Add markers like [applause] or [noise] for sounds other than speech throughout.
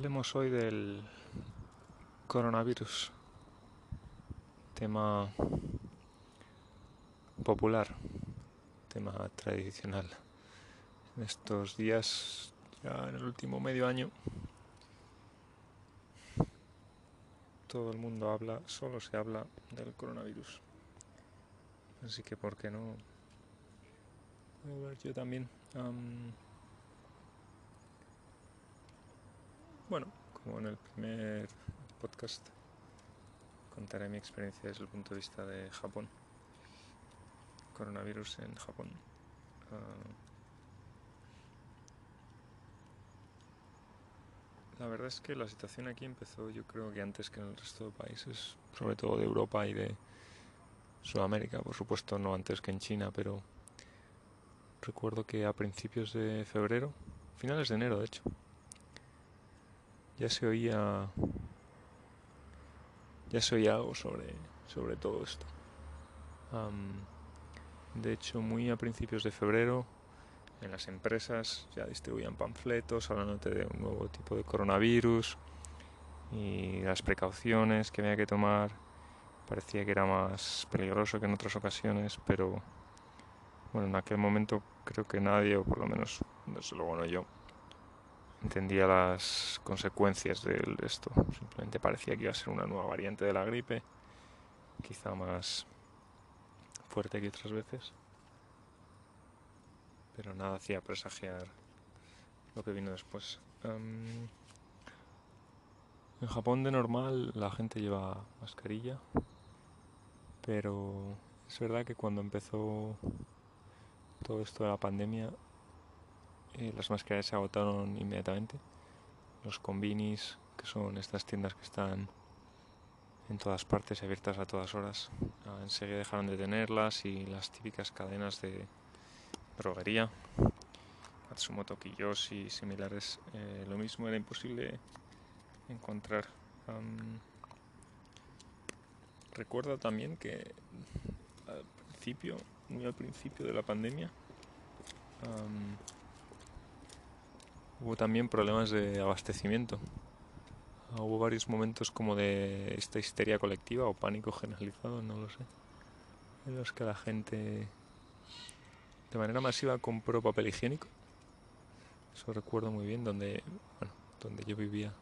Hablemos hoy del coronavirus, tema popular, tema tradicional. En estos días, ya en el último medio año, todo el mundo habla, solo se habla del coronavirus. Así que, ¿por qué no? Yo también. Bueno, como en el primer podcast, contaré mi experiencia desde el punto de vista de Japón. Coronavirus en Japón. Ah, la verdad es que la situación aquí empezó yo creo que antes que en el resto de países, sobre todo de Europa y de Sudamérica, por supuesto no antes que en China, pero recuerdo que a principios de febrero, finales de enero de hecho, ya se oía ya se oía algo sobre, sobre todo esto. de hecho, muy a principios de febrero, en las empresas ya distribuían panfletos hablándote de un nuevo tipo de coronavirus y las precauciones que había que tomar. Parecía que era más peligroso que en otras ocasiones, pero bueno, en aquel momento creo que nadie, o por lo menos, desde luego no yo, entendía las consecuencias de esto. Simplemente parecía que iba a ser una nueva variante de la gripe, quizá más fuerte que otras veces. Pero nada hacía presagiar lo que vino después. en Japón de normal la gente lleva mascarilla, pero es verdad que cuando empezó todo esto de la pandemia eh, las mascarillas se agotaron inmediatamente. Los combinis, que son estas tiendas que están en todas partes, abiertas a todas horas, ah, enseguida dejaron de tenerlas y las típicas cadenas de droguería, Matsumoto Kiyoshi y similares, eh, lo mismo era imposible encontrar. recuerdo también que al principio, muy al principio de la pandemia, Hubo también problemas de abastecimiento. Hubo varios momentos como de esta histeria colectiva o pánico generalizado, no lo sé, en los que la gente de manera masiva compró papel higiénico. Eso recuerdo muy bien, donde, bueno, donde yo vivía.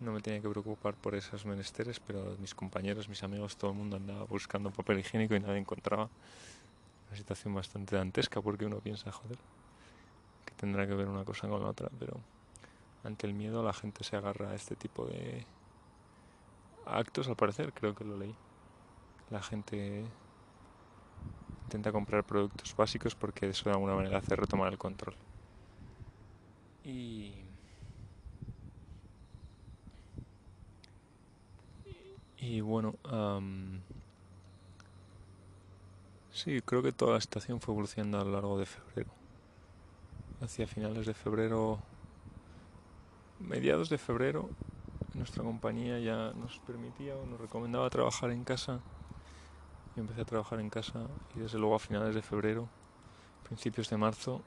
No me tenía que preocupar por esos menesteres, pero mis compañeros, mis amigos, todo el mundo andaba buscando papel higiénico y nadie encontraba. Una situación bastante dantesca porque uno piensa, joder, tendrá que ver una cosa con la otra, pero ante el miedo la gente se agarra a este tipo de actos, al parecer, creo que lo leí. La gente intenta comprar productos básicos porque eso de alguna manera hace retomar el control. Y y bueno, sí, creo que toda la situación fue evolucionando a lo largo de febrero hacia finales de febrero, mediados de febrero, nuestra compañía ya nos permitía o nos recomendaba trabajar en casa. Yo empecé a trabajar en casa y desde luego a finales de febrero, principios de marzo,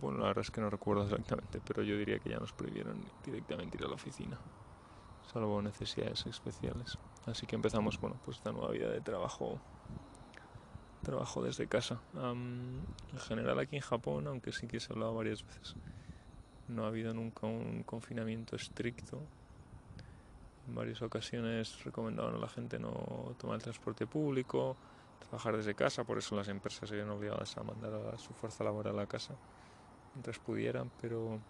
bueno, la verdad es que no recuerdo exactamente, pero yo diría que ya nos prohibieron directamente ir a la oficina, salvo necesidades especiales. Así que empezamos, bueno, pues esta nueva vida de trabajo trabajo desde casa. en general aquí en Japón, aunque sí que se ha hablado varias veces, no ha habido nunca un confinamiento estricto. En varias ocasiones recomendaban a la gente no tomar el transporte público, trabajar desde casa, por eso las empresas se obligadas a mandar a su fuerza laboral a casa mientras pudieran, pero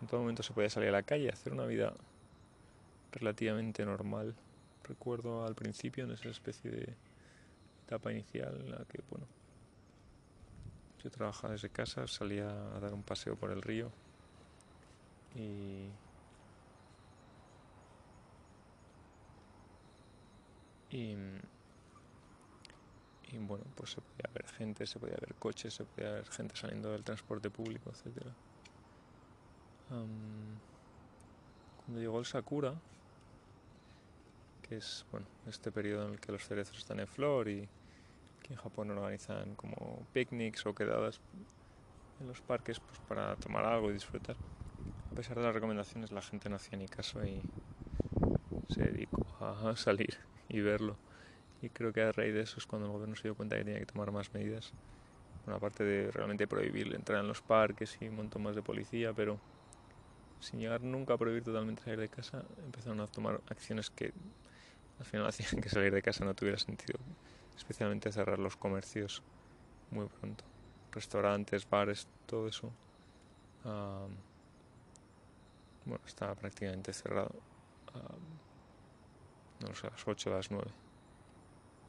en todo momento se podía salir a la calle, hacer una vida relativamente normal. Recuerdo al principio en esa especie de etapa inicial en la que, bueno, yo trabajaba desde casa, salía a dar un paseo por el río y y, bueno, pues se podía ver gente, se podía ver coches, se podía ver gente saliendo del transporte público, etcétera. cuando llegó el Sakura, que es bueno, este periodo en el que los cerezos están en flor y en Japón organizan como picnics o quedadas en los parques pues, para tomar algo y disfrutar. A pesar de las recomendaciones, la gente no hacía ni caso y se dedicó a [laughs] salir y verlo. Y creo que a raíz de eso es cuando el gobierno se dio cuenta que tenía que tomar más medidas. Bueno, aparte de realmente prohibir entrar en los parques y un montón más de policía, pero sin llegar nunca a prohibir totalmente salir de casa, empezaron a tomar acciones que al final [laughs] hacían que salir de casa no tuviera sentido. Especialmente cerrar los comercios muy pronto. Restaurantes, bares, todo eso. bueno, estaba prácticamente cerrado. no sé, a las 8 a las 9.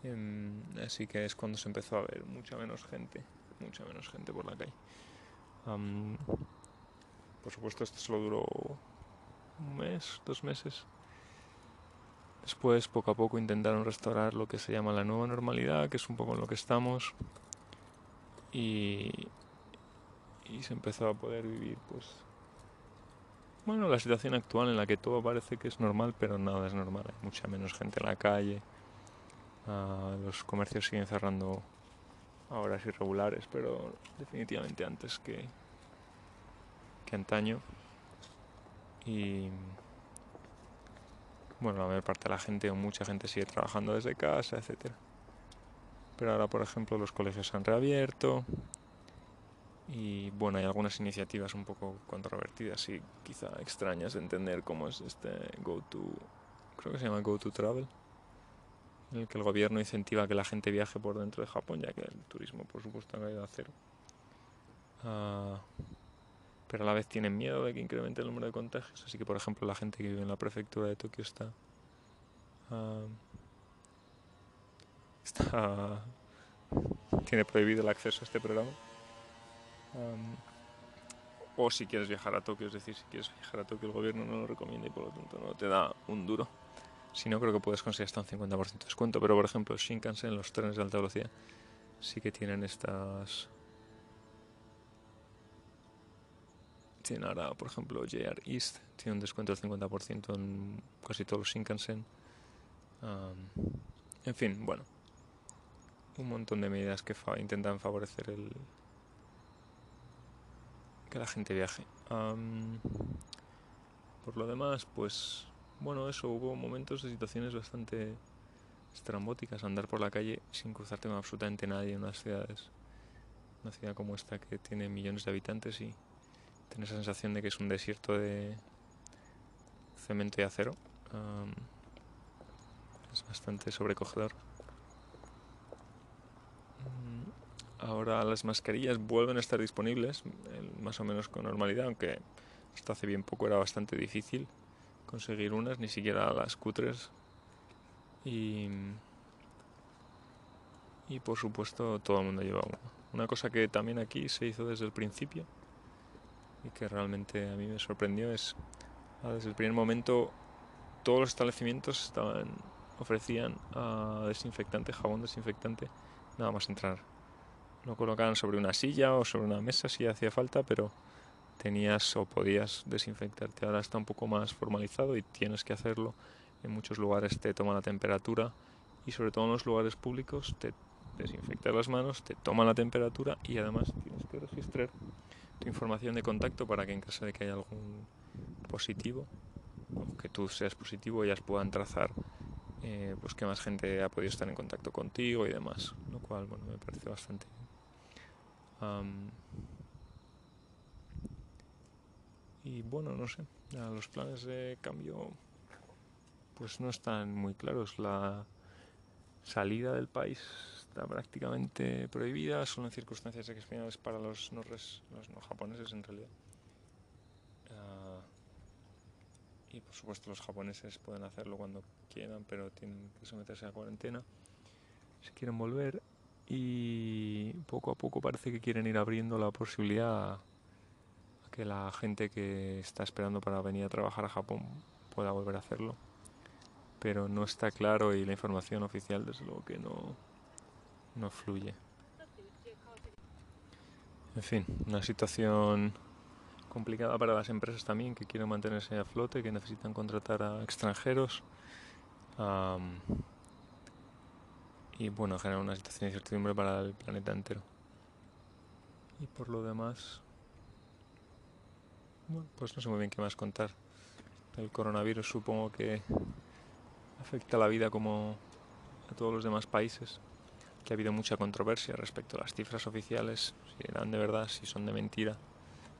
Em, así que es cuando se empezó a ver mucha menos gente, mucha menos gente por la calle. por supuesto, esto solo duró un mes, dos meses. Después, poco a poco, intentaron restaurar lo que se llama la nueva normalidad, que es un poco en lo que estamos. Y, y se empezó a poder vivir, pues, bueno, la situación actual en la que todo parece que es normal, pero nada es normal. Hay mucha menos gente en la calle. Ah, los comercios siguen cerrando a horas irregulares, pero definitivamente antes que, que antaño. Y bueno, la mayor parte de la gente o mucha gente sigue trabajando desde casa, etcétera. Pero ahora, por ejemplo, los colegios han reabierto y bueno, hay algunas iniciativas un poco controvertidas y quizá extrañas de entender cómo es este Go to, creo que se llama Go to Travel, en el que el gobierno incentiva que la gente viaje por dentro de Japón, ya que el turismo, por supuesto, ha caído a cero. Ah, pero a la vez tienen miedo de que incremente el número de contagios. Así que, por ejemplo, la gente que vive en la prefectura de Tokio está. Ah, está tiene prohibido el acceso a este programa. o si quieres viajar a Tokio, es decir, si quieres viajar a Tokio, el gobierno no lo recomienda y por lo tanto no te da un duro. Si no, creo que puedes conseguir hasta un 50% de descuento. Pero, por ejemplo, Shinkansen, los trenes de alta velocidad, sí que tienen estas tiene ahora, por ejemplo, JR East tiene un descuento del 50% en casi todos los Shinkansen. en fin, bueno, un montón de medidas que intentan favorecer el que la gente viaje. por lo demás, pues bueno, eso hubo momentos de situaciones bastante estrambóticas, andar por la calle sin cruzarte con absolutamente nadie en unas ciudades, una ciudad como esta que tiene millones de habitantes y Tienes esa sensación de que es un desierto de cemento y acero. es bastante sobrecogedor. Mm, ahora las mascarillas vuelven a estar disponibles, más o menos con normalidad, aunque hasta hace bien poco era bastante difícil conseguir unas, ni siquiera las cutres. Y por supuesto todo el mundo lleva una. Una cosa que también aquí se hizo desde el principio y que realmente a mí me sorprendió es ah, desde el primer momento todos los establecimientos estaban ofrecían uh, desinfectante, jabón desinfectante, nada más entrar. Lo colocaban sobre una silla o sobre una mesa si hacía falta, pero tenías o podías desinfectarte. Ahora está un poco más formalizado y tienes que hacerlo. En muchos lugares te toman la temperatura y sobre todo en los lugares públicos te desinfectas las manos, te toman la temperatura y además tienes que registrar tu información de contacto para que en caso de que haya algún positivo o que tú seas positivo ellas puedan trazar eh, pues que más gente ha podido estar en contacto contigo y demás lo cual bueno me parece bastante y bueno no sé los planes de cambio pues no están muy claros. La salida del país está prácticamente prohibida, solo en circunstancias excepcionales para los no, los no japoneses en realidad. Ah, y por supuesto los japoneses pueden hacerlo cuando quieran, pero tienen que someterse a cuarentena si quieren volver. Y poco a poco parece que quieren ir abriendo la posibilidad a que la gente que está esperando para venir a trabajar a Japón pueda volver a hacerlo. Pero no está claro y la información oficial desde luego que no, no fluye. En fin, una situación complicada para las empresas también que quieren mantenerse a flote, que necesitan contratar a extranjeros. y bueno, genera una situación de incertidumbre para el planeta entero. Y por lo demás, pues no sé muy bien qué más contar. El coronavirus supongo que afecta la vida como a todos los demás países, que ha habido mucha controversia respecto a las cifras oficiales, si eran de verdad, si son de mentira,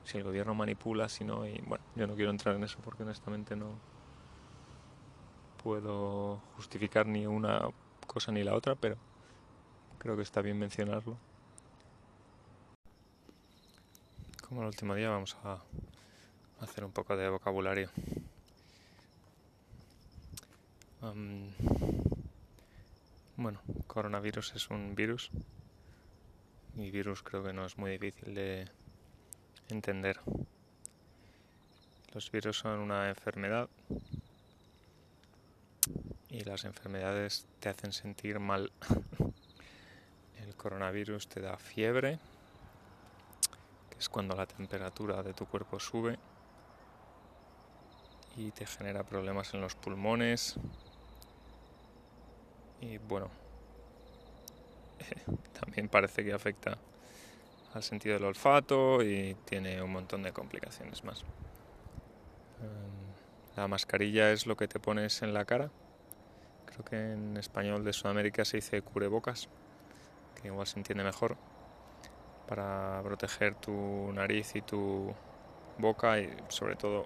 si el gobierno manipula, si no, y bueno, yo no quiero entrar en eso porque honestamente no puedo justificar ni una cosa ni la otra, pero creo que está bien mencionarlo. Como el último día vamos a hacer un poco de vocabulario. Bueno, coronavirus es un virus y virus creo que no es muy difícil de entender. Los virus son una enfermedad y las enfermedades te hacen sentir mal. [laughs] El coronavirus te da fiebre, que es cuando la temperatura de tu cuerpo sube y te genera problemas en los pulmones. Y bueno, [laughs] también parece que afecta al sentido del olfato y tiene un montón de complicaciones más. Em, la mascarilla es lo que te pones en la cara. Creo que en español de Sudamérica se dice cubrebocas, que igual se entiende mejor, para proteger tu nariz y tu boca y sobre todo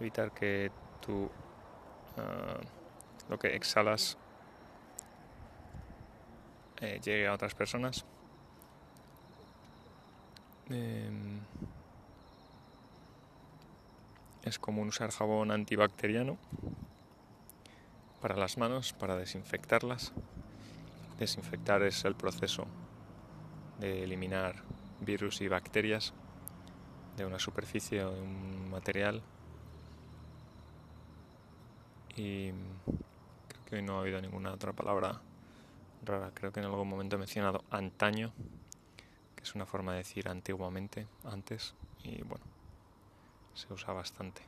evitar que tú ah, lo que exhalas eh, llegue a otras personas. Em, es común usar jabón antibacteriano para las manos, para desinfectarlas. Desinfectar es el proceso de eliminar virus y bacterias de una superficie o de un material y creo que hoy no ha habido ninguna otra palabra rara. Creo que en algún momento he mencionado antaño, que es una forma de decir antiguamente, antes, y bueno, se usa bastante.